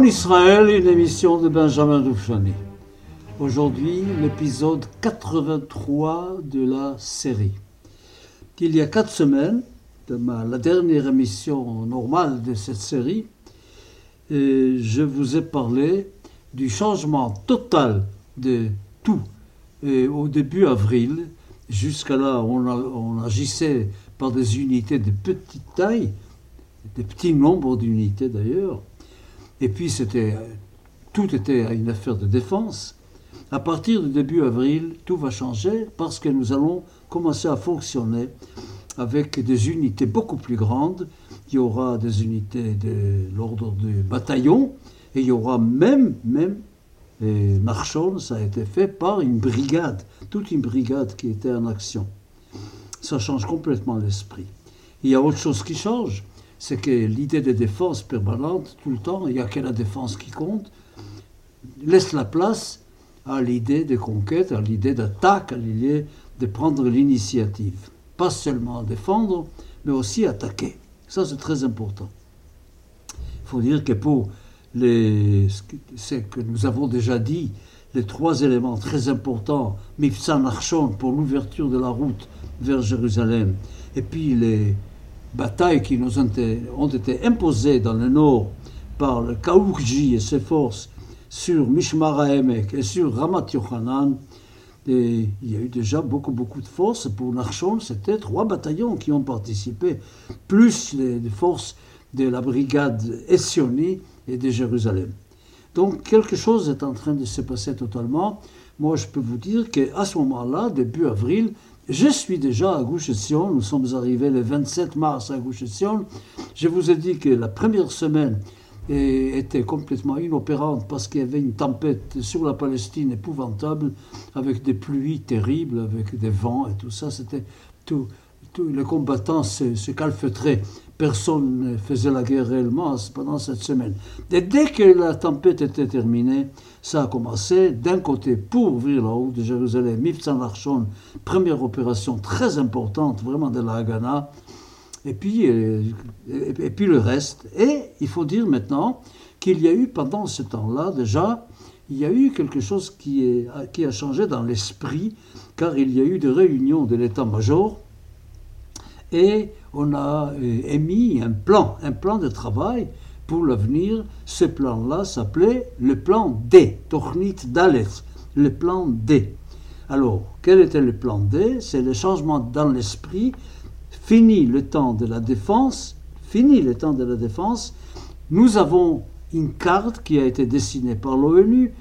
Mon Israël, une émission de Benjamin Doufchani. Aujourd'hui, l'épisode 83 de la série. Il y a quatre semaines, de la dernière émission normale de cette série, je vous ai parlé du changement total de tout. Et au début avril, jusqu'à là, on, on agissait par des unités de petite taille, des petits nombres d'unités d'ailleurs. Et puis c'était tout était une affaire de défense. À partir du début avril, tout va changer parce que nous allons commencer à fonctionner avec des unités beaucoup plus grandes. Il y aura des unités de l'ordre du bataillon et il y aura même, même, et Narchon, ça a été fait par une brigade, toute une brigade qui était en action. Ça change complètement l'esprit. Il y a autre chose qui change, c'est que l'idée de défense permanente, tout le temps, il n'y a que la défense qui compte, laisse la place à l'idée de conquête, à l'idée d'attaque, à l'idée de prendre l'initiative. Pas seulement défendre, mais aussi attaquer. Ça, c'est très important. Il faut dire que pour les, ce que nous avons déjà dit, les trois éléments très importants, Mifsan Archon pour l'ouverture de la route vers Jérusalem, et puis les batailles qui nous ont été, ont été imposées dans le nord par le Kaoukji et ses forces sur Mishmar Emek et sur Ramat Yochanan, il y a eu déjà beaucoup, beaucoup de forces. Pour Narchon, c'était trois bataillons qui ont participé, plus les, forces de la brigade Essioni et de Jérusalem. Donc quelque chose est en train de se passer totalement. Moi, je peux vous dire qu'à ce moment-là, début avril, je suis déjà à Gouche Sion. Nous sommes arrivés le 27 mars à Gouche Sion. Je vous ai dit que la première semaine était complètement inopérante parce qu'il y avait une tempête sur la Palestine épouvantable, avec des pluies terribles, avec des vents et tout ça. C'était tout. Les combattants se, se calfeutraient. Personne ne faisait la guerre réellement pendant cette semaine. Et dès que la tempête était terminée, ça a commencé d'un côté pour ouvrir la route de Jérusalem, Miftan Archon, première opération très importante, vraiment de la Haganah, et puis, euh, et puis le reste. Et il faut dire maintenant qu'il y a eu pendant ce temps-là déjà, il y a eu quelque chose qui, est, qui a changé dans l'esprit, car il y a eu des réunions de l'état-major, et on a euh, émis un plan, un plan de travail pour l'avenir, ce plan-là s'appelait le plan D, Tornit Dalet, le plan D. Alors, quel était le plan D? C'est le changement dans l'esprit. Fini le temps de la défense, fini le temps de la défense. Nous avons une carte qui a été dessinée par l'ONU,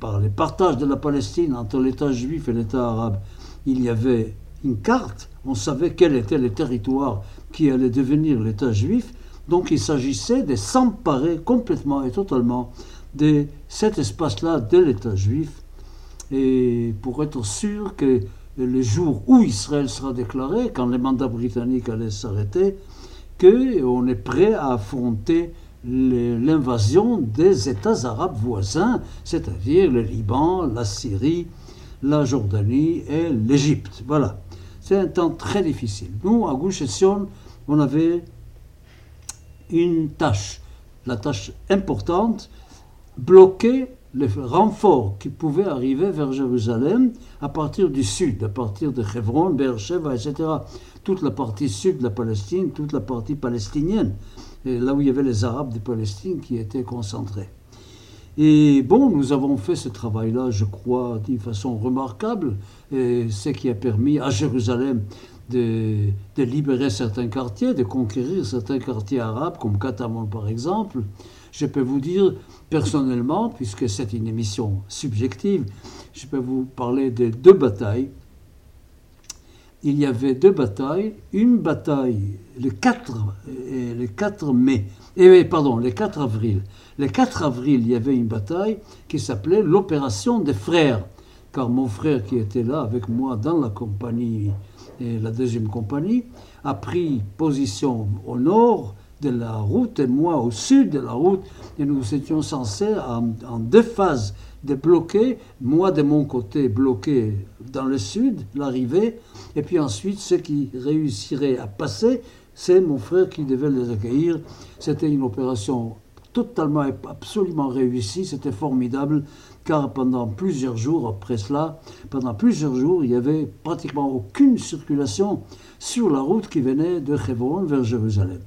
par les partages de la Palestine entre l'État juif et l'État arabe. Il y avait une carte, on savait quel était le territoire qui allait devenir l'État juif, donc il s'agissait de s'emparer complètement et totalement de cet espace-là de l'État juif, et pour être sûr que le jour où Israël sera déclaré, quand les mandats britanniques allaient s'arrêter, qu'on est prêt à affronter l'invasion des États arabes voisins, c'est-à-dire le Liban, la Syrie, la Jordanie et l'Égypte. Voilà. C'est un temps très difficile. Nous, à Gouche Sion, on avait une tâche, la tâche importante, bloquer les renforts qui pouvaient arriver vers Jérusalem à partir du sud, à partir de Hebron, Beersheba, etc. Toute la partie sud de la Palestine, toute la partie palestinienne, là où il y avait les Arabes de Palestine qui étaient concentrés. Et bon, nous avons fait ce travail-là, je crois, d'une façon remarquable, et ce qui a permis à Jérusalem de, libérer certains quartiers, de conquérir certains quartiers arabes, comme Katamon par exemple. Je peux vous dire personnellement, puisque c'est une émission subjective, je peux vous parler de deux batailles. Il y avait deux batailles, une bataille le 4, le 4 mai, et, pardon, le 4 avril. Le 4 avril, il y avait une bataille qui s'appelait l'opération des frères, car mon frère qui était là avec moi dans la compagnie et la deuxième compagnie, a pris position au nord de la route et moi au sud de la route. Et nous étions censés en, deux phases de bloquer, moi de mon côté bloqué dans le sud, l'arrivée, et puis ensuite ceux qui réussiraient à passer, c'est mon frère qui devait les accueillir. C'était une opération totalement, absolument réussi, c'était formidable, car pendant plusieurs jours, après cela, pendant plusieurs jours, il n'y avait pratiquement aucune circulation sur la route qui venait de Hebron vers Jérusalem.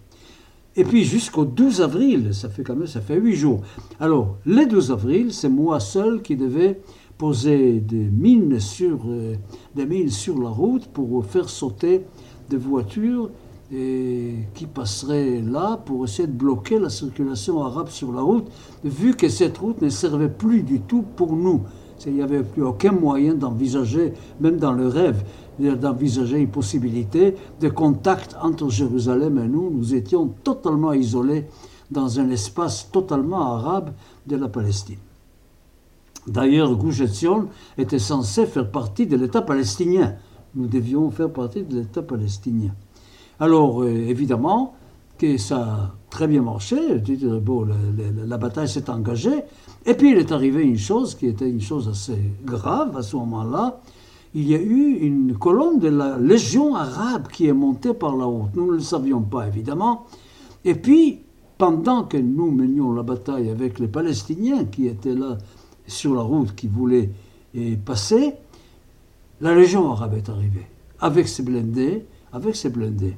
Et puis jusqu'au 12 avril, ça fait quand même, ça fait huit jours. Alors, le 12 avril, c'est moi seul qui devais poser des mines sur, euh, des mines sur la route pour faire sauter des voitures et qui passeraient là pour essayer de bloquer la circulation arabe sur la route, vu que cette route ne servait plus du tout pour nous. Il n'y avait plus aucun moyen d'envisager, même dans le rêve, d'envisager une possibilité de contact entre Jérusalem et nous. Nous étions totalement isolés dans un espace totalement arabe de la Palestine. D'ailleurs, Gush était censé faire partie de l'État palestinien. Nous devions faire partie de l'État palestinien. Alors, euh, évidemment, que ça a très bien marché. Bon, la bataille s'est engagée. Et puis, il est arrivé une chose qui était une chose assez grave à ce moment-là il y a eu une colonne de la Légion arabe qui est montée par la route. Nous ne le savions pas, évidemment. Et puis, pendant que nous menions la bataille avec les Palestiniens qui étaient là sur la route, qui voulaient passer, la Légion arabe est arrivée, avec ses blindés, avec ses blindés.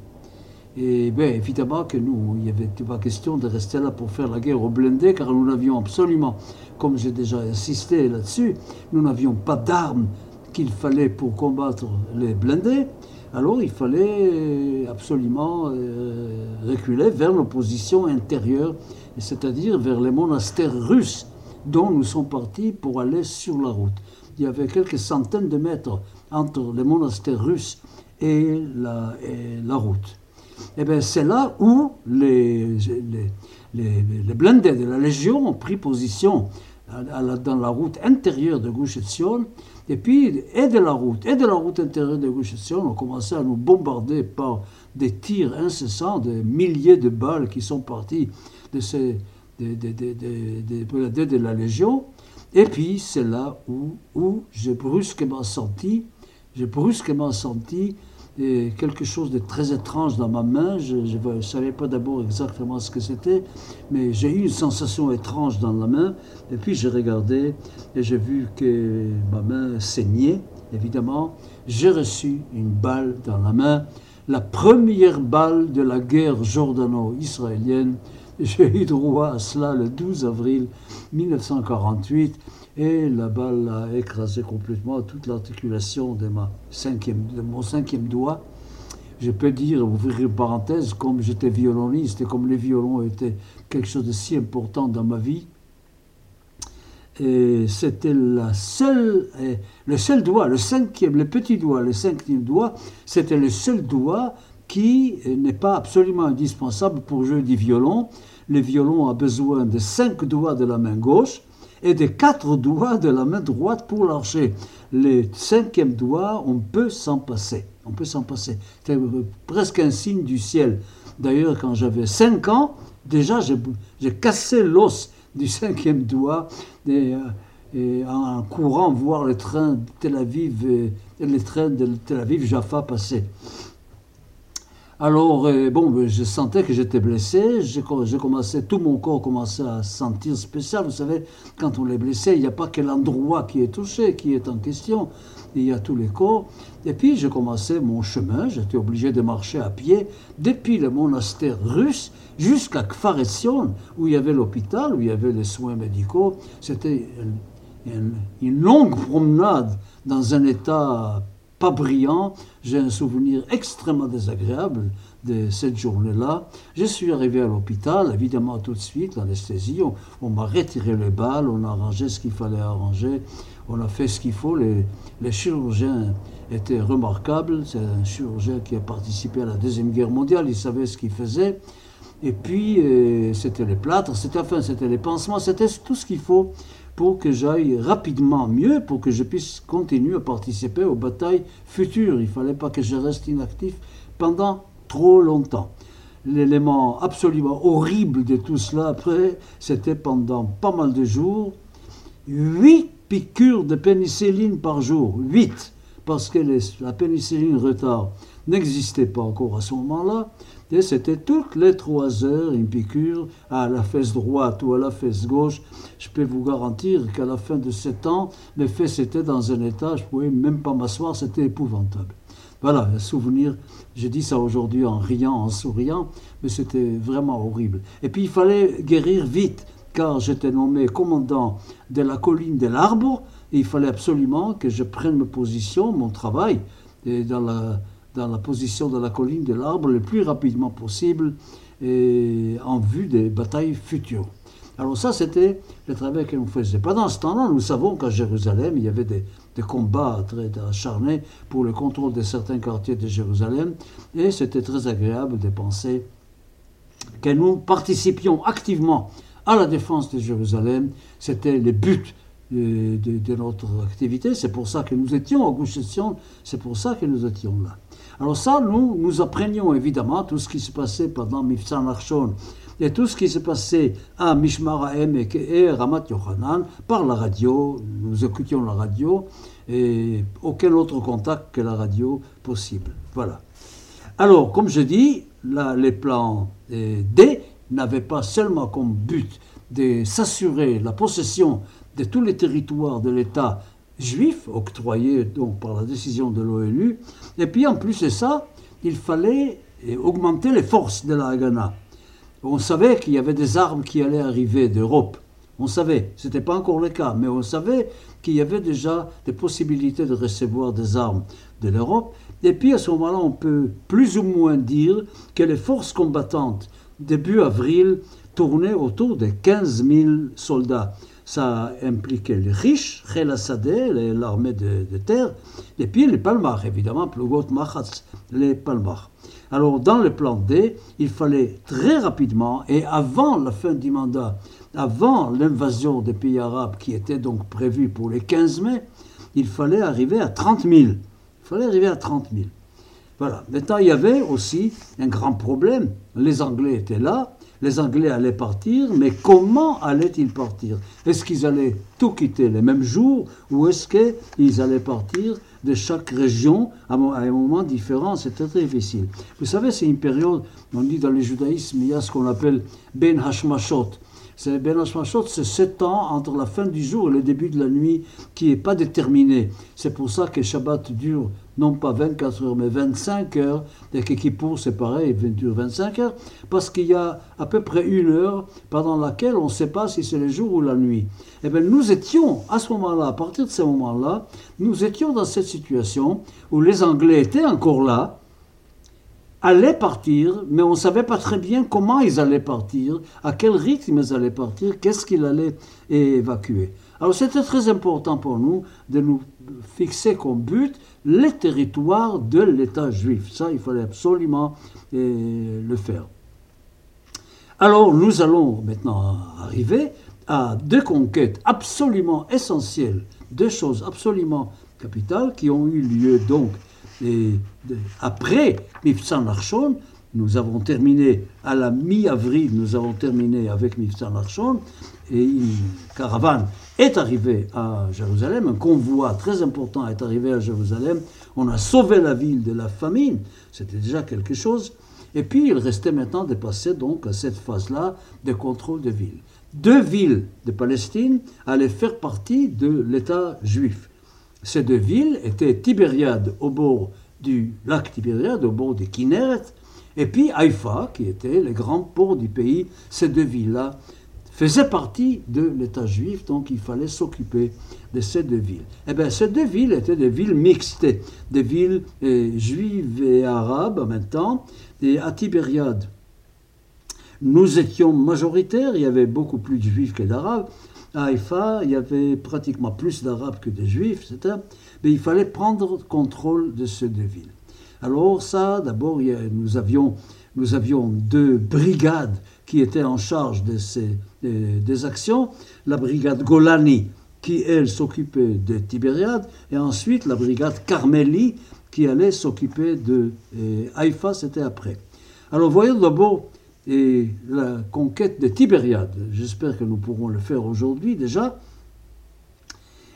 Et bien évidemment que nous, il n'y avait pas question de rester là pour faire la guerre aux blindés, car nous n'avions absolument, comme j'ai déjà insisté là-dessus, nous n'avions pas d'armes qu'il fallait pour combattre les blindés, alors il fallait absolument euh, reculer vers l'opposition intérieure, c'est-à-dire vers les monastères russes dont nous sommes partis pour aller sur la route. Il y avait quelques centaines de mètres entre les monastères russes et la, route. Et eh bien c'est là où les, blindés de la Légion ont pris position dans la route intérieure de Gush et puis, et de la route, et de la route intérieure de Gush on a commencé à nous bombarder par des tirs incessants, des milliers de balles qui sont partis de, ces, de, de, de la Légion. Et puis, c'est là où, où j'ai brusquement senti, j'ai brusquement senti quelque chose de très étrange dans ma main. Je ne savais pas d'abord exactement ce que c'était, mais j'ai eu une sensation étrange dans la main. Et puis j'ai regardé et j'ai vu que ma main saignait, évidemment. J'ai reçu une balle dans la main, la première balle de la guerre jordano-israélienne. J'ai eu droit à cela le 12 avril 1948 et la balle a écrasé complètement toute l'articulation de, ma mon cinquième doigt. Je peux dire, ouvrir une parenthèse, comme j'étais violoniste et comme les violons étaient quelque chose de si important dans ma vie, et c'était le seul doigt, le cinquième, le petit doigt, le cinquième doigt, c'était le seul doigt qui n'est pas absolument indispensable pour jouer du violon. Le violon a besoin de cinq doigts de la main gauche et des quatre doigts de la main droite pour l'archer. Le cinquième doigt, on peut s'en passer. On peut s'en passer. C'est presque un signe du ciel. D'ailleurs, quand j'avais cinq ans, déjà, j'ai cassé l'os du cinquième doigt euh, en courant voir le train de Tel Aviv, et, les trains de Tel Aviv-Jaffa passer. Alors, euh, bon, ben, je sentais que j'étais blessé. J'ai commencé, tout mon corps commençait à sentir spécial. Vous savez, quand on est blessé, il n'y a pas que l'endroit qui est touché, qui est en question. Il y a tous les corps. Et puis, j'ai commencé mon chemin. J'étais obligé de marcher à pied depuis le monastère russe jusqu'à Kfar où il y avait l'hôpital, où il y avait les soins médicaux. C'était une longue promenade dans un état pas brillant. J'ai un souvenir extrêmement désagréable de cette journée-là. Je suis arrivé à l'hôpital, évidemment tout de suite, l'anesthésie, on, m'a retiré les balles, on a arrangé ce qu'il fallait arranger, on a fait ce qu'il faut. Les, les chirurgiens étaient remarquables. C'est un chirurgien qui a participé à la Deuxième Guerre mondiale, il savait ce qu'il faisait. Et puis, euh, c'était les plâtres, c'était enfin, c'était les pansements, c'était tout ce qu'il faut pour que j'aille rapidement mieux, pour que je puisse continuer à participer aux batailles futures. Il ne fallait pas que je reste inactif pendant trop longtemps. L'élément absolument horrible de tout cela, après, c'était pendant pas mal de jours, huit piqûres de pénicilline par jour. Huit parce que la pénicilline retard n'existait pas encore à ce moment-là. Et c'était toutes les trois heures une piqûre à la fesse droite ou à la fesse gauche. Je peux vous garantir qu'à la fin de sept ans, mes fesses étaient dans un état, je ne pouvais même pas m'asseoir, c'était épouvantable. Voilà, un souvenir, je dis ça aujourd'hui en riant, en souriant, mais c'était vraiment horrible. Et puis il fallait guérir vite, car j'étais nommé commandant de la colline de l'Arbre, et il fallait absolument que je prenne ma position, mon travail, dans la, dans la position de la colline de l'Arbre le plus rapidement possible, et en vue des batailles futures. Alors ça, c'était le travail que nous faisions. Pendant ce temps-là, nous savons qu'à Jérusalem, il y avait des, des combats très acharnés pour le contrôle de certains quartiers de Jérusalem, et c'était très agréable de penser que nous participions activement à la défense de Jérusalem. C'était le but de, notre activité. C'est pour ça que nous étions au Gouche c'est pour ça que nous étions là. Alors ça, nous, nous apprenions évidemment tout ce qui se passait pendant Mifsan Arshon et tout ce qui se passait à Mishmar et Ramat Yochanan par la radio. Nous écoutions la radio et aucun autre contact que la radio possible. Voilà. Alors, comme je dis, les plans D n'avaient pas seulement comme but de s'assurer la possession de tous les territoires de l'État juif, octroyés donc par la décision de l'ONU, et puis en plus de ça, il fallait augmenter les forces de la Haganah. On savait qu'il y avait des armes qui allaient arriver d'Europe. On savait, ce n'était pas encore le cas, mais on savait qu'il y avait déjà des possibilités de recevoir des armes de l'Europe. Et puis à ce moment-là, on peut plus ou moins dire que les forces combattantes début avril tournaient autour de 15 000 soldats. Ça impliquait les riches, l'armée de, terre, et puis les Palmars, évidemment, les Palmars. Alors, dans le plan D, il fallait très rapidement, et avant la fin du mandat, avant l'invasion des pays arabes qui était donc prévue pour le 15 mai, il fallait arriver à 30 000. Il fallait arriver à 30 000. Voilà. Maintenant, il y avait aussi un grand problème. Les Anglais étaient là, les Anglais allaient partir, mais comment allaient-ils partir? Est-ce qu'ils allaient tout quitter le même jour ou est-ce qu'ils allaient partir de chaque région à un moment différent? C'était très difficile. Vous savez, c'est une période, on dit dans le judaïsme, il y a ce qu'on appelle Ben Hashmashot. C'est c'est sept ans entre la fin du jour et le début de la nuit qui n'est pas déterminé. C'est pour ça que Shabbat dure non pas 24 heures, mais 25 heures, et que Kippour, c'est pareil, il dure 25 heures, parce qu'il y a à peu près une heure pendant laquelle on ne sait pas si c'est le jour ou la nuit. Eh bien, nous étions, à ce moment-là, à partir de ce moment-là, nous étions dans cette situation où les Anglais étaient encore là, allaient partir, mais on ne savait pas très bien comment ils allaient partir, à quel rythme ils allaient partir, qu'est-ce qu'ils allaient évacuer. Alors c'était très important pour nous de nous fixer comme but les territoires de l'État juif. Ça, il fallait absolument eh, le faire. Alors nous allons maintenant arriver à deux conquêtes absolument essentielles, deux choses absolument capitales qui ont eu lieu donc et après Mifsan Arshon, nous avons terminé à la mi-avril, nous avons terminé avec Mifsan Arshon, et une caravane est arrivée à Jérusalem, un convoi très important est arrivé à Jérusalem, on a sauvé la ville de la famine, c'était déjà quelque chose, et puis il restait maintenant de passer donc à cette phase-là de contrôle de ville. Deux villes de Palestine allaient faire partie de l'État juif. Ces deux villes étaient Tibériade au bord du lac Tibériade, au bord du Kinneret, et puis Haïfa, qui était le grand port du pays. Ces deux villes-là faisaient partie de l'État juif, donc il fallait s'occuper de ces deux villes. Eh bien, ces deux villes étaient des villes mixtes, des villes eh, juives et arabes en même temps. Et à Tibériade, nous étions majoritaires, il y avait beaucoup plus de juifs que d'arabes, Haïfa, il y avait pratiquement plus d'Arabes que de Juifs, etc. Mais il fallait prendre contrôle de ces deux villes. Alors ça, d'abord, nous avions, nous avions deux brigades qui étaient en charge de ces, des actions. La brigade Golani, qui, elle, s'occupait de Tibériade, et ensuite la brigade Carmeli, qui allait s'occuper de Haïfa, c'était après. Alors voyons d'abord et la conquête de Tibériade. J'espère que nous pourrons le faire aujourd'hui déjà.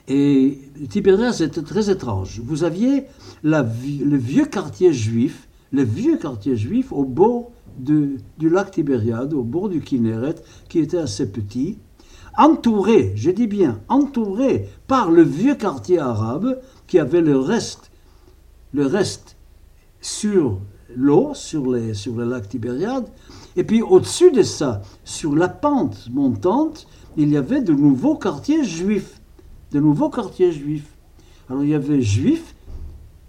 Et Tibériade, c'était très étrange. Vous aviez le vieux quartier juif, le vieux quartier juif au bord du lac Tibériade, au bord du Kinneret, qui était assez petit, entouré, je dis bien, entouré par le vieux quartier arabe qui avait le reste, le reste sur l'eau, sur, sur le lac Tibériade, et puis au-dessus de ça, sur la pente montante, il y avait de nouveaux quartiers juifs, de nouveaux quartiers juifs. Alors il y avait juifs,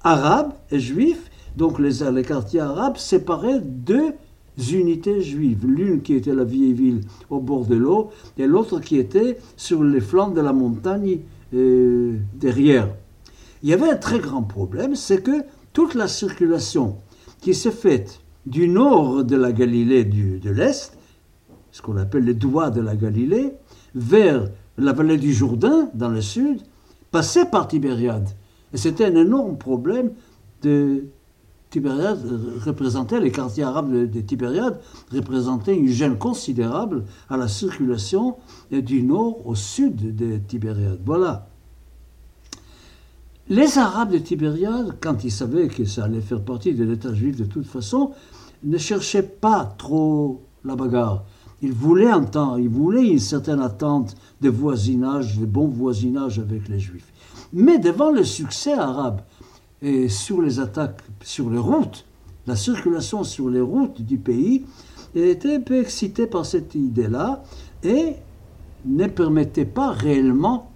arabes et juifs, donc les, les quartiers arabes séparaient deux unités juives, l'une qui était la vieille ville au bord de l'eau et l'autre qui était sur les flancs de la montagne euh, derrière. Il y avait un très grand problème, c'est que toute la circulation qui s'est faite du nord de la Galilée du, de l'Est, ce qu'on appelle les doigts de la Galilée, vers la vallée du Jourdain, dans le sud, passait par Tibériade. Et c'était un énorme problème de Tibériade représentait, les quartiers arabes de, Tibériade représentaient une gêne considérable à la circulation du nord au sud de Tibériade. Voilà. Les Arabes de Tibériade, quand ils savaient que ça allait faire partie de l'État juif de toute façon, ne cherchaient pas trop la bagarre. Ils voulaient entendre, ils voulaient une certaine attente de voisinage, de bon voisinage avec les Juifs. Mais devant le succès arabe, et sur les attaques sur les routes, la circulation sur les routes du pays, était un peu excité par cette idée-là et ne permettait pas réellement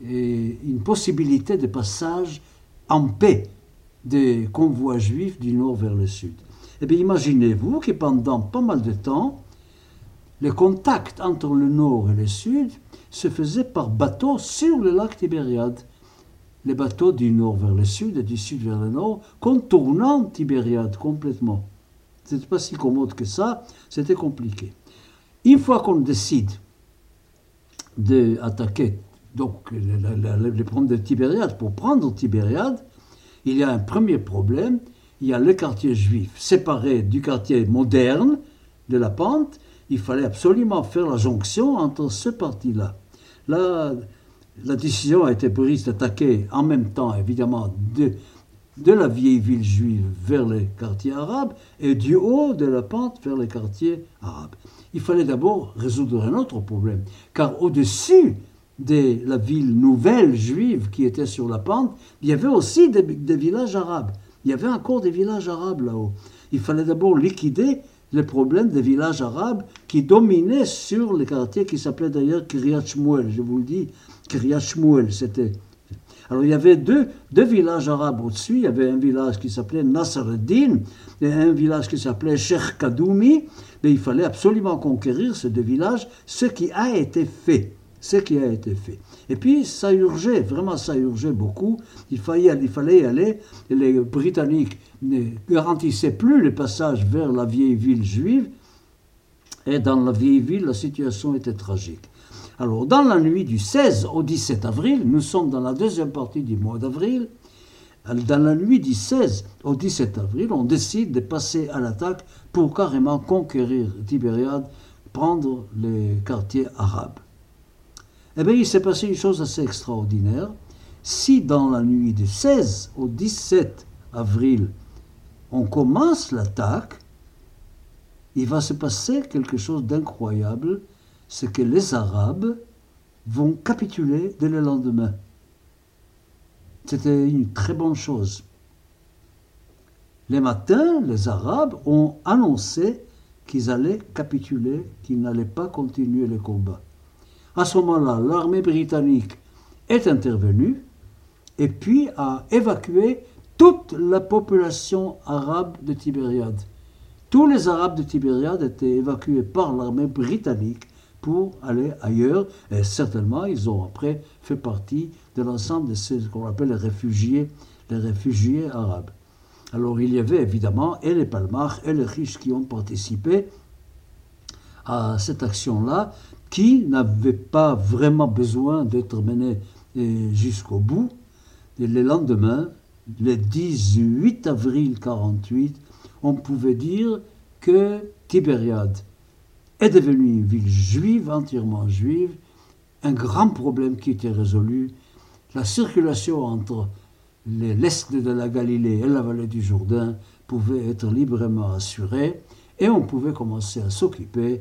une possibilité de passage en paix des convois juifs du nord vers le sud. Eh bien, imaginez-vous que pendant pas mal de temps, le contact entre le nord et le sud se faisait par bateau sur le lac Tibériade les bateaux du nord vers le sud et du sud vers le nord, contournant Tibériade complètement. Ce n'était pas si commode que ça, c'était compliqué. Une fois qu'on décide d'attaquer donc les problèmes de Tibériade, pour prendre Tibériade, il y a un premier problème, il y a le quartier juif séparé du quartier moderne de la pente, il fallait absolument faire la jonction entre ce parti-là. Là, la décision a été prise d'attaquer en même temps, évidemment, de, de la vieille ville juive vers les quartiers arabes et du haut de la pente vers les quartiers arabes. Il fallait d'abord résoudre un autre problème, car au-dessus de la ville nouvelle juive qui était sur la pente, il y avait aussi des, villages arabes. Il y avait encore des villages arabes là-haut. Il fallait d'abord liquider le problème des villages arabes qui dominaient sur les quartiers qui s'appelaient d'ailleurs Kiryat Shmuel, je vous le dis, Kiryat Shmuel, c'était... Alors il y avait deux, deux villages arabes au-dessus, il y avait un village qui s'appelait Nasr din et un village qui s'appelait Sheikh Kadoumi, mais il fallait absolument conquérir ces deux villages, ce qui a été fait ce qui a été fait. Et puis, ça urgeait, vraiment ça urgeait beaucoup. Il fallait, il fallait y aller. Les Britanniques ne garantissaient plus le passage vers la vieille ville juive. Et dans la vieille ville, la situation était tragique. Alors, dans la nuit du 16 au 17 avril, nous sommes dans la deuxième partie du mois d'avril, dans la nuit du 16 au 17 avril, on décide de passer à l'attaque pour carrément conquérir Tibériade, prendre les quartiers arabes. Eh bien, il s'est passé une chose assez extraordinaire. Si dans la nuit du 16 au 17 avril, on commence l'attaque, il va se passer quelque chose d'incroyable, c'est que les Arabes vont capituler dès le lendemain. C'était une très bonne chose. Les matins, les Arabes ont annoncé qu'ils allaient capituler, qu'ils n'allaient pas continuer le combat. À ce moment-là, l'armée britannique est intervenue et puis a évacué toute la population arabe de Tibériade. Tous les Arabes de Tibériade étaient évacués par l'armée britannique pour aller ailleurs, et certainement ils ont après fait partie de l'ensemble de ce qu'on appelle les réfugiés, les réfugiés arabes. Alors il y avait évidemment et les Palmars et les riches qui ont participé à cette action-là, qui n'avait pas vraiment besoin d'être mené euh, jusqu'au bout. Et le lendemain, le 18 avril 48, on pouvait dire que Tibériade est devenue une ville juive, entièrement juive, un grand problème qui était résolu, la circulation entre l'est de la Galilée et la vallée du Jourdain pouvait être librement assurée et on pouvait commencer à s'occuper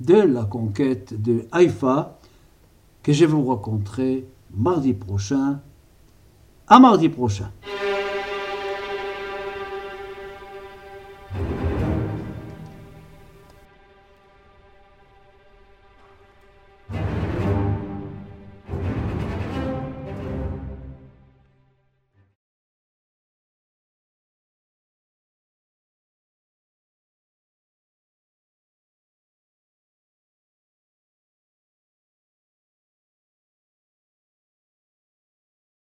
de la conquête de Haïfa que je vous raconterai mardi prochain. À mardi prochain.